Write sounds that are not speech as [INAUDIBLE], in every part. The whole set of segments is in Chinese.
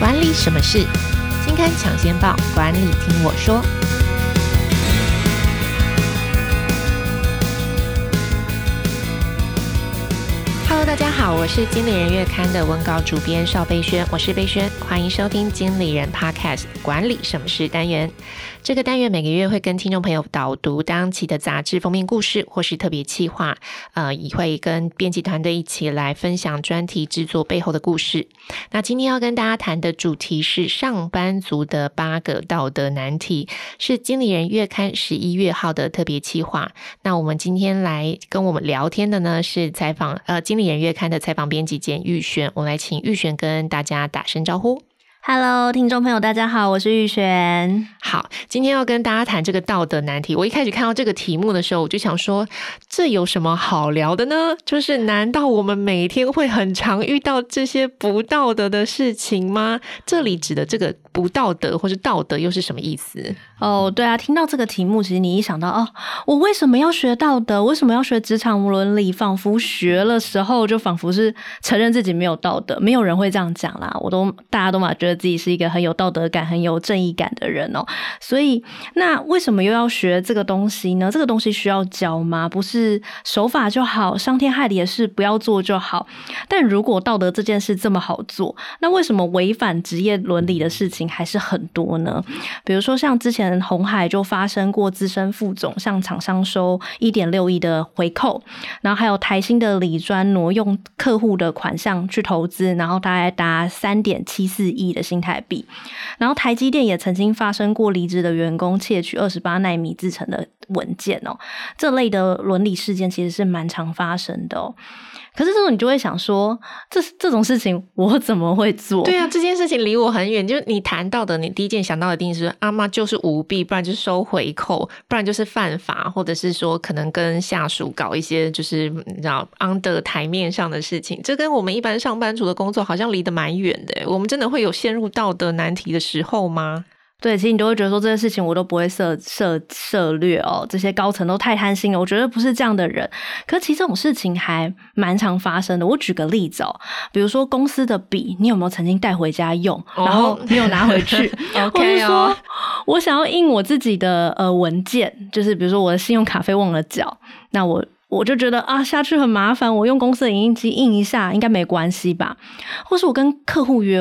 管理什么事？金刊抢先报，管理听我说。大家好，我是经理人月刊的文稿主编邵贝萱，我是贝萱，欢迎收听经理人 Podcast 管理什么事单元。这个单元每个月会跟听众朋友导读当期的杂志封面故事，或是特别企划，呃，也会跟编辑团队一起来分享专题制作背后的故事。那今天要跟大家谈的主题是上班族的八个道德难题，是经理人月刊十一月号的特别企划。那我们今天来跟我们聊天的呢，是采访呃经理人月刊的采访编辑兼玉璇，我们来请玉璇跟大家打声招呼。Hello，听众朋友，大家好，我是玉璇。好，今天要跟大家谈这个道德难题。我一开始看到这个题目的时候，我就想说，这有什么好聊的呢？就是难道我们每天会很常遇到这些不道德的事情吗？这里指的这个不道德或是道德又是什么意思？哦，对啊，听到这个题目，其实你一想到哦，我为什么要学道德？为什么要学职场伦理？仿佛学了时候，就仿佛是承认自己没有道德。没有人会这样讲啦，我都大家都嘛觉得。自己是一个很有道德感、很有正义感的人哦，所以那为什么又要学这个东西呢？这个东西需要教吗？不是守法就好，伤天害理的事不要做就好。但如果道德这件事这么好做，那为什么违反职业伦理的事情还是很多呢？比如说像之前红海就发生过资深副总向厂商收一点六亿的回扣，然后还有台新的李专挪用客户的款项去投资，然后大概达三点七四亿的。新台币，然后台积电也曾经发生过离职的员工窃取二十八纳米制成的文件哦，这类的伦理事件其实是蛮常发生的哦。可是这种你就会想说，这这种事情我怎么会做？对啊，这件事情离我很远。就是你谈到的，你第一件想到的一定是阿妈就是舞弊，不然就是收回扣，不然就是犯法，或者是说可能跟下属搞一些就是你知道 under 台面上的事情。这跟我们一般上班族的工作好像离得蛮远的。我们真的会有陷入道德难题的时候吗？对，其实你都会觉得说这些事情我都不会涉涉涉略哦，这些高层都太贪心了。我觉得不是这样的人，可是其实这种事情还蛮常发生的。我举个例子哦，比如说公司的笔，你有没有曾经带回家用，哦、然后没有拿回去？[LAUGHS] 或者是说我想要印我自己的呃文件，就是比如说我的信用卡费忘了缴，那我我就觉得啊下去很麻烦，我用公司的影印机印一下应该没关系吧？或是我跟客户约。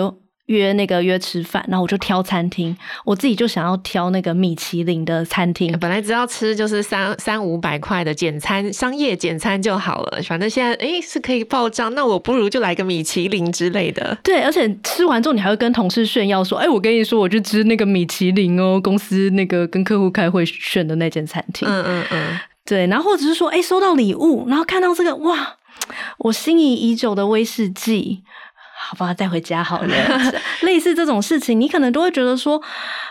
约那个约吃饭，然后我就挑餐厅，我自己就想要挑那个米其林的餐厅。本来只要吃就是三三五百块的简餐，商业简餐就好了。反正现在诶是可以报账，那我不如就来个米其林之类的。对，而且吃完之后你还会跟同事炫耀说：“哎，我跟你说，我去吃那个米其林哦，公司那个跟客户开会选的那间餐厅。”嗯嗯嗯，对。然后或者是说，哎，收到礼物，然后看到这个哇，我心仪已久的威士忌。好吧，带回家好了。[LAUGHS] 类似这种事情，你可能都会觉得说，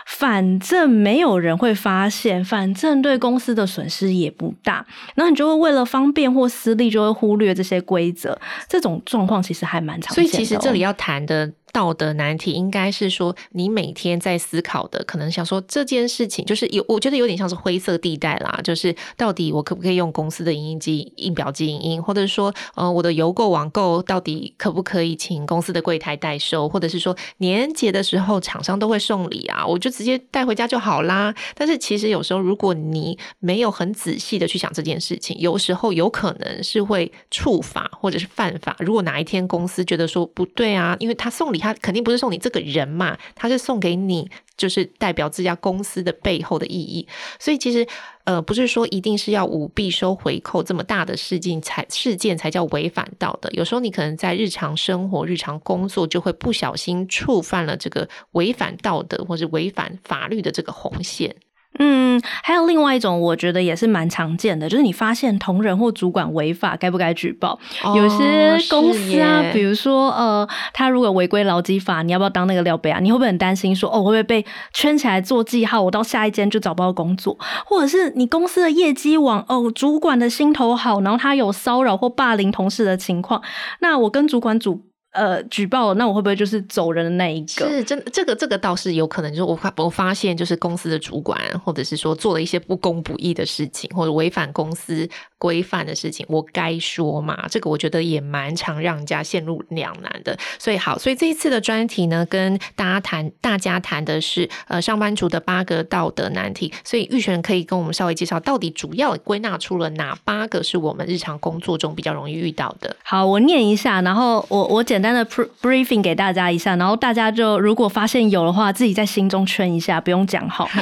反正没有人会发现，反正对公司的损失也不大，然后你就会为了方便或私利，就会忽略这些规则。这种状况其实还蛮常见的。所以，其实这里要谈的。道德难题应该是说，你每天在思考的，可能想说这件事情，就是有，我觉得有点像是灰色地带啦。就是到底我可不可以用公司的影印机、印表机影印，或者说，呃，我的邮购网购到底可不可以请公司的柜台代收，或者是说年节的时候厂商都会送礼啊，我就直接带回家就好啦。但是其实有时候，如果你没有很仔细的去想这件事情，有时候有可能是会触法或者是犯法。如果哪一天公司觉得说不对啊，因为他送礼。他肯定不是送你这个人嘛，他是送给你，就是代表这家公司的背后的意义。所以其实，呃，不是说一定是要舞弊收回扣这么大的事件才事件才叫违反道德。有时候你可能在日常生活、日常工作就会不小心触犯了这个违反道德或是违反法律的这个红线。嗯，还有另外一种，我觉得也是蛮常见的，就是你发现同仁或主管违法，该不该举报？哦、有些公司啊，比如说呃，他如果违规劳基法，你要不要当那个料杯啊？你会不会很担心说，哦，我会不会被圈起来做记号？我到下一间就找不到工作，或者是你公司的业绩网，哦，主管的心头好，然后他有骚扰或霸凌同事的情况，那我跟主管组。呃，举报，那我会不会就是走人的那一个？是真的，这个这个倒是有可能。就是我发我发现，就是公司的主管，或者是说做了一些不公不义的事情，或者违反公司规范的事情，我该说嘛？这个我觉得也蛮常让人家陷入两难的。所以好，所以这一次的专题呢，跟大家谈，大家谈的是呃上班族的八个道德难题。所以玉璇可以跟我们稍微介绍，到底主要归纳出了哪八个是我们日常工作中比较容易遇到的？好，我念一下，然后我我简单的 briefing 给大家一下，然后大家就如果发现有的话，自己在心中圈一下，不用讲好。[LAUGHS]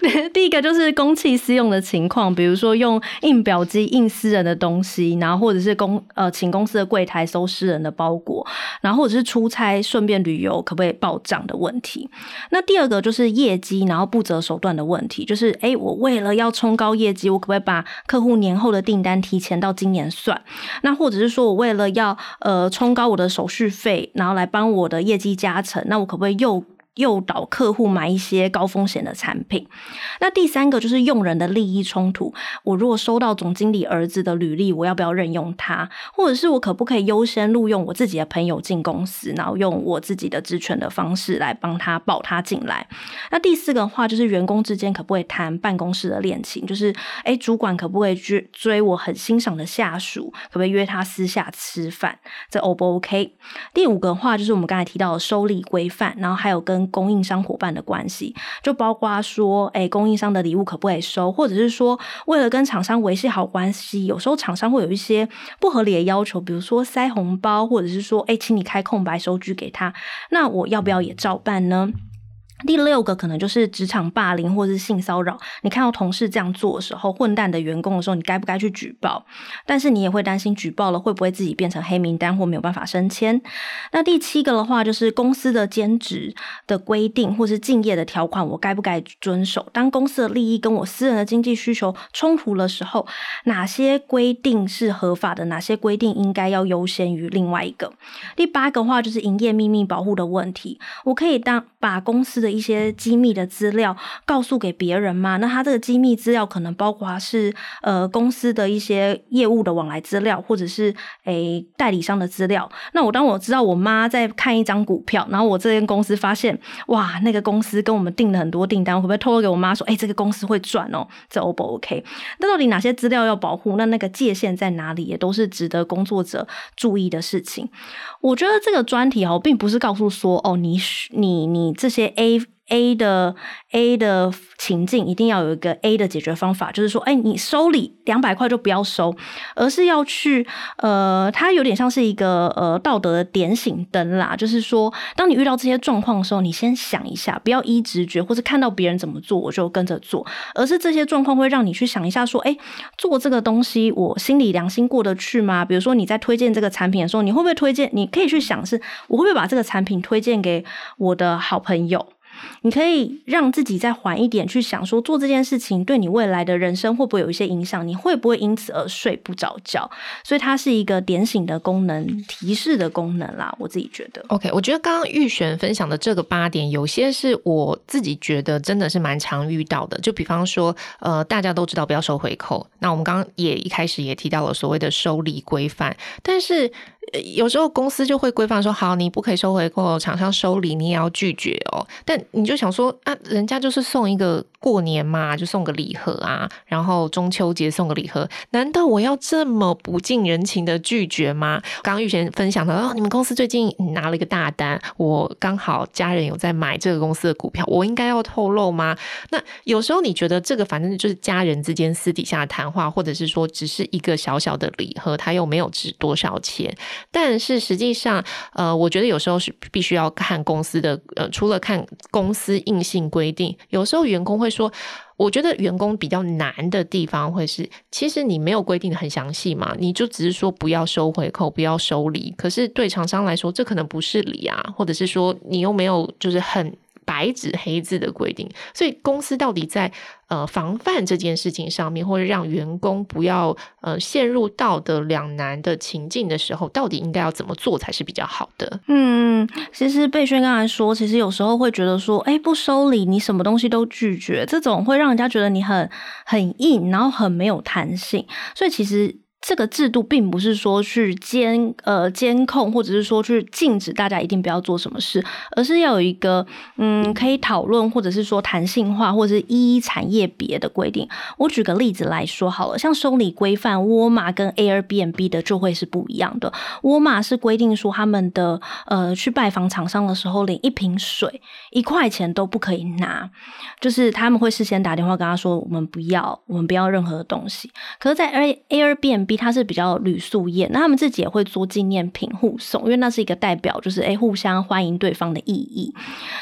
[LAUGHS] 第一个就是公器私用的情况，比如说用印表机印私人的东西，然后或者是公呃请公司的柜台收私人的包裹，然后或者是出差顺便旅游可不可以报账的问题。那第二个就是业绩，然后不择手段的问题，就是哎，我为了要冲高业绩，我可不可以把客户年后的订单提前到今年算？那或者是说我为了要呃冲高我的手续费，然后来帮我的业绩加成，那我可不可以又诱导客户买一些高风险的产品。那第三个就是用人的利益冲突。我如果收到总经理儿子的履历，我要不要任用他？或者是我可不可以优先录用我自己的朋友进公司，然后用我自己的职权的方式来帮他保他进来？那第四个话就是员工之间可不可以谈办公室的恋情？就是诶，主管可不可以追追我很欣赏的下属？可不可以约他私下吃饭？这 O 不 OK？第五个话就是我们刚才提到的收礼规范，然后还有跟供应商伙伴的关系，就包括说，哎，供应商的礼物可不可以收，或者是说，为了跟厂商维系好关系，有时候厂商会有一些不合理的要求，比如说塞红包，或者是说，哎，请你开空白收据给他，那我要不要也照办呢？第六个可能就是职场霸凌或是性骚扰。你看到同事这样做的时候，混蛋的员工的时候，你该不该去举报？但是你也会担心举报了会不会自己变成黑名单或没有办法升迁。那第七个的话，就是公司的兼职的规定或是敬业的条款，我该不该遵守？当公司的利益跟我私人的经济需求冲突的时候，哪些规定是合法的？哪些规定应该要优先于另外一个？第八个话就是营业秘密保护的问题，我可以当把公司的一些机密的资料告诉给别人吗？那他这个机密资料可能包括是呃公司的一些业务的往来资料，或者是诶、代理商的资料。那我当我知道我妈在看一张股票，然后我这间公司发现哇，那个公司跟我们订了很多订单，我会不会透露给我妈说，诶、这个公司会赚哦？这 O 不 OK？那到底哪些资料要保护？那那个界限在哪里？也都是值得工作者注意的事情。我觉得这个专题哦，并不是告诉说哦，你你你这些 A。A 的 A 的情境一定要有一个 A 的解决方法，就是说，哎，你收礼两百块就不要收，而是要去呃，它有点像是一个呃道德的点醒灯啦，就是说，当你遇到这些状况的时候，你先想一下，不要依直觉或是看到别人怎么做我就跟着做，而是这些状况会让你去想一下，说，哎，做这个东西我心里良心过得去吗？比如说你在推荐这个产品的时候，你会不会推荐？你可以去想是，我会不会把这个产品推荐给我的好朋友？你可以让自己再缓一点，去想说做这件事情对你未来的人生会不会有一些影响？你会不会因此而睡不着觉？所以它是一个点醒的功能、提示的功能啦。我自己觉得，OK，我觉得刚刚玉璇分享的这个八点，有些是我自己觉得真的是蛮常遇到的。就比方说，呃，大家都知道不要收回扣，那我们刚刚也一开始也提到了所谓的收礼规范，但是。有时候公司就会规范说，好，你不可以收回扣，厂商收礼你也要拒绝哦。但你就想说，啊，人家就是送一个过年嘛，就送个礼盒啊，然后中秋节送个礼盒，难道我要这么不近人情的拒绝吗？刚刚玉贤分享的哦，你们公司最近拿了一个大单，我刚好家人有在买这个公司的股票，我应该要透露吗？那有时候你觉得这个反正就是家人之间私底下谈话，或者是说只是一个小小的礼盒，它又没有值多少钱。但是实际上，呃，我觉得有时候是必须要看公司的，呃，除了看公司硬性规定，有时候员工会说，我觉得员工比较难的地方会是，其实你没有规定的很详细嘛，你就只是说不要收回扣，不要收礼，可是对厂商来说，这可能不是礼啊，或者是说你又没有就是很。白纸黑字的规定，所以公司到底在呃防范这件事情上面，或者让员工不要呃陷入道德两难的情境的时候，到底应该要怎么做才是比较好的？嗯，其实贝萱刚才说，其实有时候会觉得说，哎，不收礼，你什么东西都拒绝，这种会让人家觉得你很很硬，然后很没有弹性。所以其实。这个制度并不是说去监呃监控，或者是说去禁止大家一定不要做什么事，而是要有一个嗯可以讨论，或者是说弹性化，或者是一一产业别的规定。我举个例子来说好了，像收礼规范，沃尔玛跟 Airbnb 的就会是不一样的。沃尔玛是规定说他们的呃去拜访厂商的时候，连一瓶水一块钱都不可以拿，就是他们会事先打电话跟他说，我们不要，我们不要任何的东西。可是，在 Airbnb 它是比较旅宿业，那他们自己也会做纪念品互送，因为那是一个代表，就是诶互相欢迎对方的意义。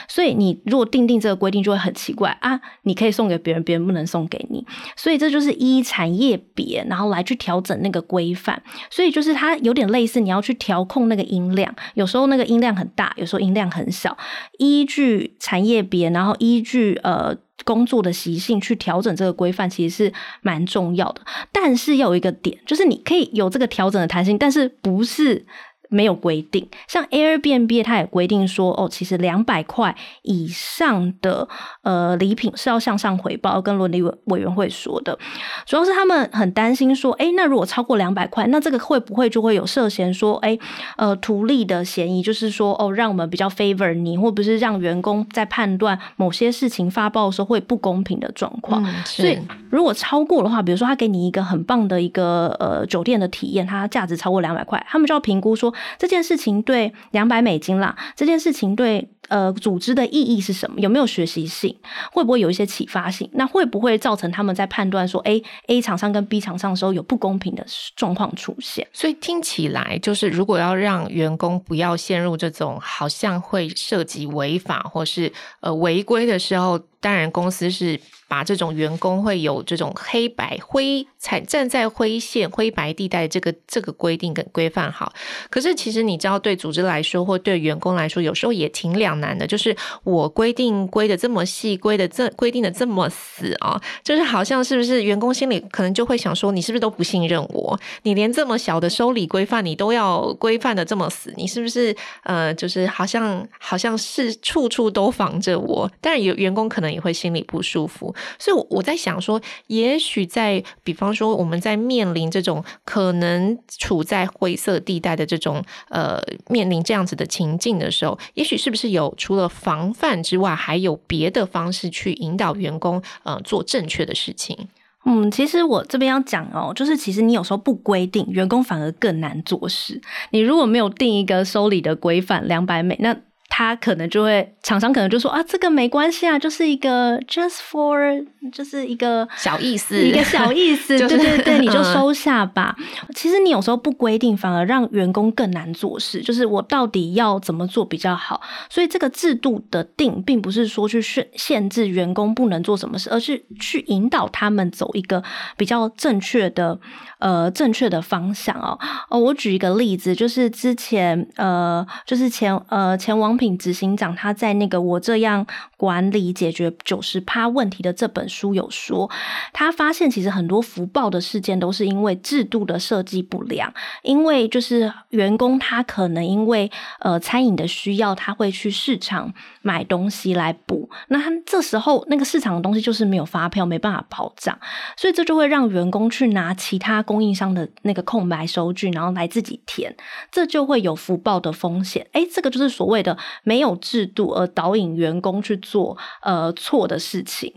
所以你如果定定这个规定，就会很奇怪啊！你可以送给别人，别人不能送给你。所以这就是依产业别，然后来去调整那个规范。所以就是它有点类似，你要去调控那个音量，有时候那个音量很大，有时候音量很小，依据产业别，然后依据呃。工作的习性去调整这个规范，其实是蛮重要的。但是要有一个点，就是你可以有这个调整的弹性，但是不是。没有规定，像 Airbnb 它也规定说，哦，其实两百块以上的呃礼品是要向上回报，跟伦理委委员会说的。主要是他们很担心说，哎，那如果超过两百块，那这个会不会就会有涉嫌说，哎，呃，图利的嫌疑？就是说，哦，让我们比较 favor 你，或不是让员工在判断某些事情发报的时候会不公平的状况。嗯，所以如果超过的话，比如说他给你一个很棒的一个呃酒店的体验，它价值超过两百块，他们就要评估说。这件事情对两百美金啦，这件事情对呃组织的意义是什么？有没有学习性？会不会有一些启发性？那会不会造成他们在判断说，A A 厂商跟 B 厂商的时候有不公平的状况出现？所以听起来就是，如果要让员工不要陷入这种好像会涉及违法或是呃违规的时候。当然，公司是把这种员工会有这种黑白灰彩站在灰线灰白地带这个这个规定跟规范好。可是，其实你知道，对组织来说，或对员工来说，有时候也挺两难的。就是我规定规的这么细，规的这规定的这么死啊，就是好像是不是员工心里可能就会想说，你是不是都不信任我？你连这么小的收礼规范你都要规范的这么死，你是不是呃，就是好像好像是处处都防着我？当然，有员工可能。也会心里不舒服，所以我在想说，也许在比方说，我们在面临这种可能处在灰色地带的这种呃面临这样子的情境的时候，也许是不是有除了防范之外，还有别的方式去引导员工呃做正确的事情？嗯，其实我这边要讲哦，就是其实你有时候不规定，员工反而更难做事。你如果没有定一个收礼的规范，两百美那。他可能就会，厂商可能就说啊，这个没关系啊，就是一个 just for，就是一个小意思，一个小意思，[LAUGHS] 就是、对对对，你就收下吧。其实你有时候不规定，反而让员工更难做事。就是我到底要怎么做比较好？所以这个制度的定，并不是说去限限制员工不能做什么事，而是去引导他们走一个比较正确的呃正确的方向哦。哦，我举一个例子，就是之前呃，就是前呃前王品执行长他在那个我这样管理解决九十趴问题的这本书有说，他发现其实很多福报的事件都是因为制度的设计不良，因为就是员工他可能因为呃餐饮的需要，他会去市场买东西来补，那他这时候那个市场的东西就是没有发票，没办法跑账，所以这就会让员工去拿其他供应商的那个空白收据，然后来自己填，这就会有福报的风险。哎，这个就是所谓的。没有制度而导引员工去做呃错的事情，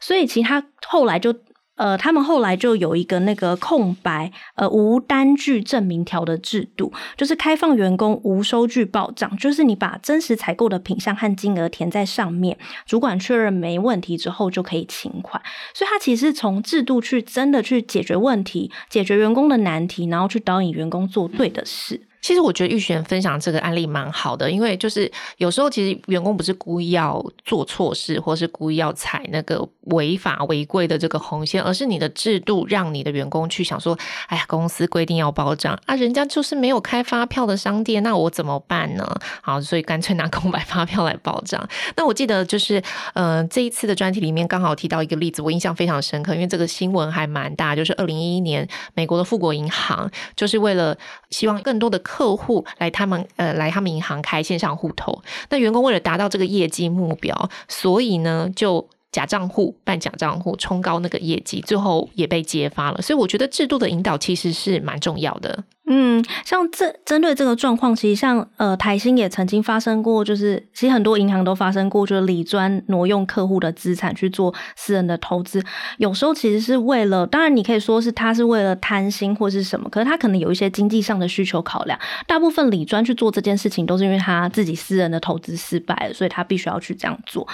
所以其他后来就呃，他们后来就有一个那个空白呃无单据证明条的制度，就是开放员工无收据报账，就是你把真实采购的品项和金额填在上面，主管确认没问题之后就可以请款。所以他其实从制度去真的去解决问题，解决员工的难题，然后去导引员工做对的事。其实我觉得玉璇分享这个案例蛮好的，因为就是有时候其实员工不是故意要做错事，或是故意要踩那个违法违规的这个红线，而是你的制度让你的员工去想说：“哎呀，公司规定要报账啊，人家就是没有开发票的商店，那我怎么办呢？”好，所以干脆拿空白发票来报账。那我记得就是呃这一次的专题里面刚好提到一个例子，我印象非常深刻，因为这个新闻还蛮大，就是二零一一年美国的富国银行就是为了希望更多的。客户来他们呃来他们银行开线上户头，那员工为了达到这个业绩目标，所以呢就假账户办假账户，冲高那个业绩，最后也被揭发了。所以我觉得制度的引导其实是蛮重要的。嗯，像这针对这个状况，其实像呃台新也曾经发生过，就是其实很多银行都发生过，就是理专挪用客户的资产去做私人的投资。有时候其实是为了，当然你可以说是他是为了贪心或是什么，可是他可能有一些经济上的需求考量。大部分理专去做这件事情，都是因为他自己私人的投资失败了，所以他必须要去这样做。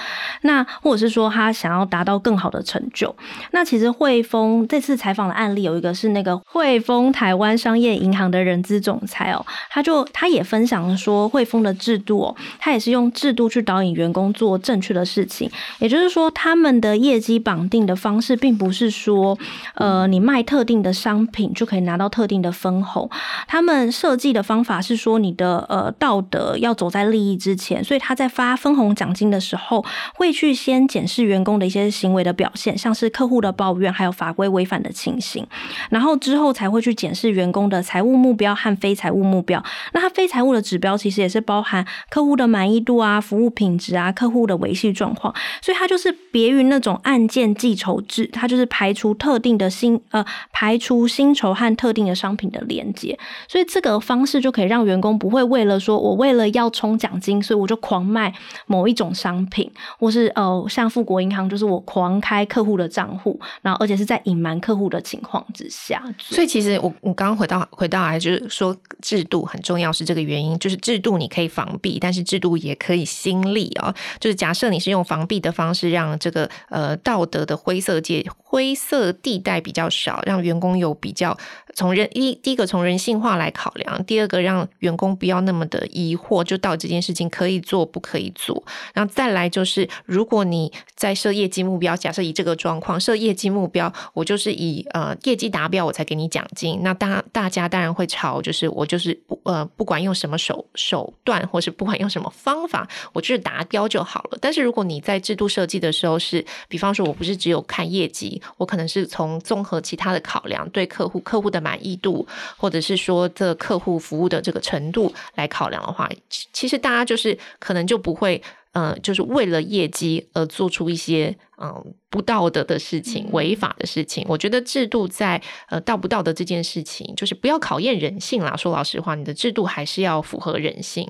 那或者是说他想要达到更好的成就。那其实汇丰这次采访的案例有一个是那个汇丰台湾商业银行。的人资总裁哦，他就他也分享说，汇丰的制度哦，他也是用制度去导引员工做正确的事情。也就是说，他们的业绩绑定的方式，并不是说，呃，你卖特定的商品就可以拿到特定的分红。他们设计的方法是说，你的呃道德要走在利益之前，所以他在发分红奖金的时候，会去先检视员工的一些行为的表现，像是客户的抱怨，还有法规违反的情形，然后之后才会去检视员工的财务。务目标和非财务目标，那它非财务的指标其实也是包含客户的满意度啊、服务品质啊、客户的维系状况，所以它就是别于那种按件计酬制，它就是排除特定的薪呃排除薪酬和特定的商品的连接，所以这个方式就可以让员工不会为了说我为了要冲奖金，所以我就狂卖某一种商品，或是呃像富国银行就是我狂开客户的账户，然后而且是在隐瞒客户的情况之下，所以其实我我刚刚回到回到。还就是说制度很重要，是这个原因。就是制度你可以防弊，但是制度也可以兴利啊。就是假设你是用防弊的方式，让这个呃道德的灰色界灰色地带比较少，让员工有比较从人一第一个从人性化来考量，第二个让员工不要那么的疑惑，就到这件事情可以做不可以做。然后再来就是，如果你在设业绩目标，假设以这个状况设业绩目标，我就是以呃业绩达标我才给你奖金。那大大家当然。会朝就是我就是不呃不管用什么手手段，或是不管用什么方法，我就是达标就好了。但是如果你在制度设计的时候是，比方说我不是只有看业绩，我可能是从综合其他的考量，对客户客户的满意度，或者是说这客户服务的这个程度来考量的话，其实大家就是可能就不会。嗯、呃，就是为了业绩而做出一些嗯、呃、不道德的事情、违法的事情。我觉得制度在呃道不道德这件事情，就是不要考验人性啦。说老实话，你的制度还是要符合人性。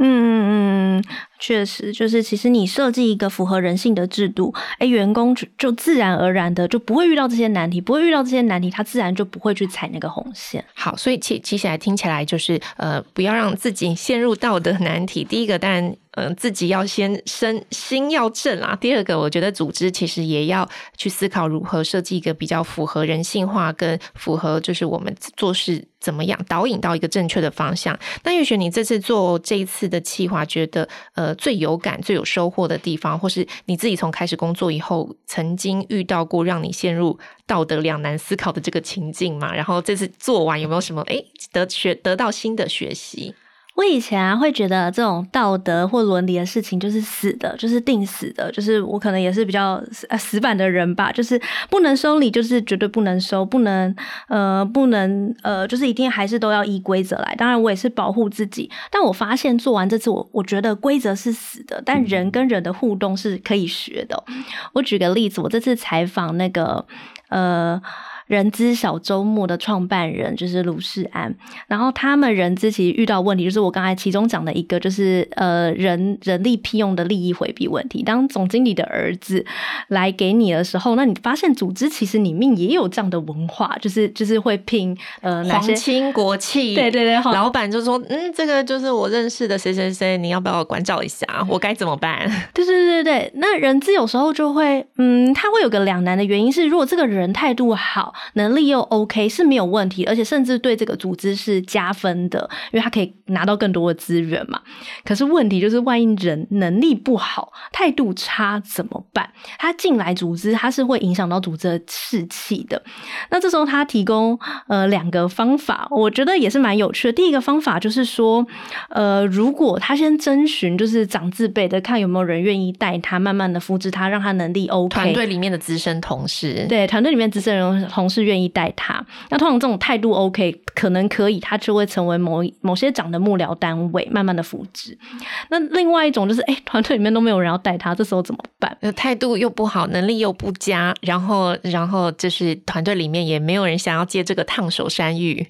嗯嗯嗯，确实，就是其实你设计一个符合人性的制度，哎，员工就就自然而然的就不会遇到这些难题，不会遇到这些难题，他自然就不会去踩那个红线。好，所以其其实来听起来就是呃，不要让自己陷入道德难题。第一个，当然。嗯，自己要先身心要正啊。第二个，我觉得组织其实也要去思考如何设计一个比较符合人性化，跟符合就是我们做事怎么样导引到一个正确的方向。那玉璇，你这次做这一次的企划，觉得呃最有感、最有收获的地方，或是你自己从开始工作以后曾经遇到过让你陷入道德两难思考的这个情境嘛？然后这次做完有没有什么诶得学得到新的学习？我以前啊会觉得这种道德或伦理的事情就是死的，就是定死的，就是我可能也是比较呃死板的人吧，就是不能收礼，就是绝对不能收，不能呃不能呃，就是一定还是都要依规则来。当然我也是保护自己，但我发现做完这次我我觉得规则是死的，但人跟人的互动是可以学的。我举个例子，我这次采访那个呃。人资小周末的创办人就是卢世安，然后他们人资其实遇到问题，就是我刚才其中讲的一个，就是呃人人力聘用的利益回避问题。当总经理的儿子来给你的时候，那你发现组织其实里面也有这样的文化，就是就是会聘呃皇亲国戚，对对对，老板就说嗯，这个就是我认识的谁谁谁，你要不要关照一下？我该怎么办？对对对对，那人资有时候就会嗯，他会有个两难的原因是，如果这个人态度好。能力又 OK 是没有问题，而且甚至对这个组织是加分的，因为他可以拿到更多的资源嘛。可是问题就是，万一人能力不好、态度差怎么办？他进来组织，他是会影响到组织的士气的。那这时候他提供呃两个方法，我觉得也是蛮有趣的。第一个方法就是说，呃，如果他先征询就是长字辈的，看有没有人愿意带他，慢慢的复制他，让他能力 OK。团队里面的资深同事，对团队里面资深同是愿意带他。那通常这种态度 OK，可能可以，他就会成为某某些长的幕僚单位，慢慢的扶植。那另外一种就是，哎、团队里面都没有人要带他，这时候怎么办？态度又不好，能力又不佳，然后然后就是团队里面也没有人想要接这个烫手山芋。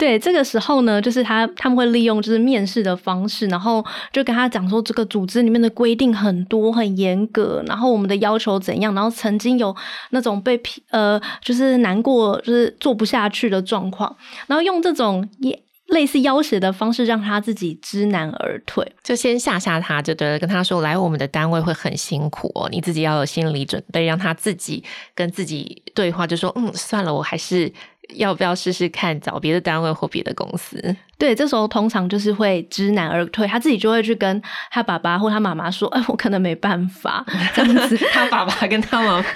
对，这个时候呢，就是他他们会利用就是面试的方式，然后就跟他讲说，这个组织里面的规定很多很严格，然后我们的要求怎样，然后曾经有那种被批呃，就是难过，就是做不下去的状况，然后用这种也类似要挟的方式，让他自己知难而退，就先吓吓他，就对，跟他说来我们的单位会很辛苦哦，你自己要有心理准备，让他自己跟自己对话，就说嗯，算了，我还是。要不要试试看找别的单位或别的公司？对，这时候通常就是会知难而退，他自己就会去跟他爸爸或他妈妈说：“哎，我可能没办法。[LAUGHS] ”这样子，他爸爸跟他妈妈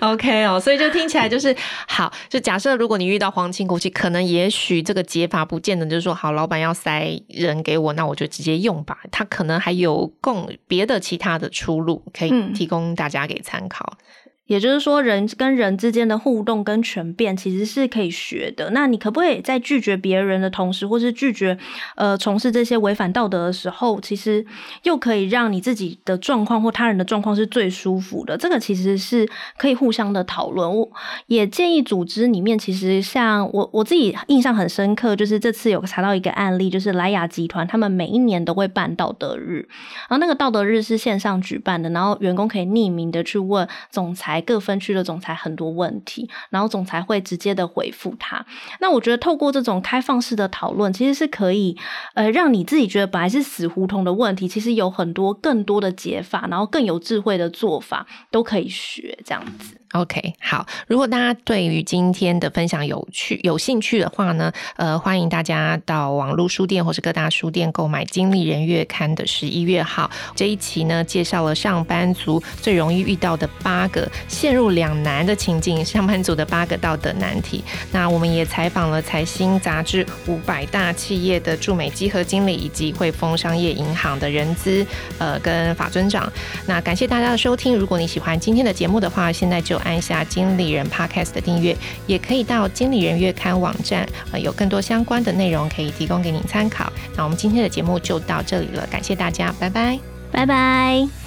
[LAUGHS] OK 哦，所以就听起来就是好。就假设如果你遇到皇亲国戚，可能也许这个解法不见得就是说好，老板要塞人给我，那我就直接用吧。他可能还有供别的其他的出路可以提供大家给参考。嗯也就是说，人跟人之间的互动跟权变其实是可以学的。那你可不可以在拒绝别人的同时，或是拒绝呃从事这些违反道德的时候，其实又可以让你自己的状况或他人的状况是最舒服的？这个其实是可以互相的讨论。我也建议组织里面，其实像我我自己印象很深刻，就是这次有查到一个案例，就是莱雅集团他们每一年都会办道德日，然后那个道德日是线上举办的，然后员工可以匿名的去问总裁。各分区的总裁很多问题，然后总裁会直接的回复他。那我觉得透过这种开放式的讨论，其实是可以呃让你自己觉得本来是死胡同的问题，其实有很多更多的解法，然后更有智慧的做法都可以学这样子。OK，好。如果大家对于今天的分享有趣、有兴趣的话呢，呃，欢迎大家到网络书店或是各大书店购买《经理人月刊》的十一月号这一期呢，介绍了上班族最容易遇到的八个陷入两难的情境，上班族的八个道德难题。那我们也采访了财新杂志五百大企业的驻美稽核经理，以及汇丰商业银行的人资呃跟法尊长。那感谢大家的收听。如果你喜欢今天的节目的话，现在就按下经理人 Podcast 的订阅，也可以到经理人月刊网站，呃，有更多相关的内容可以提供给您参考。那我们今天的节目就到这里了，感谢大家，拜拜，拜拜。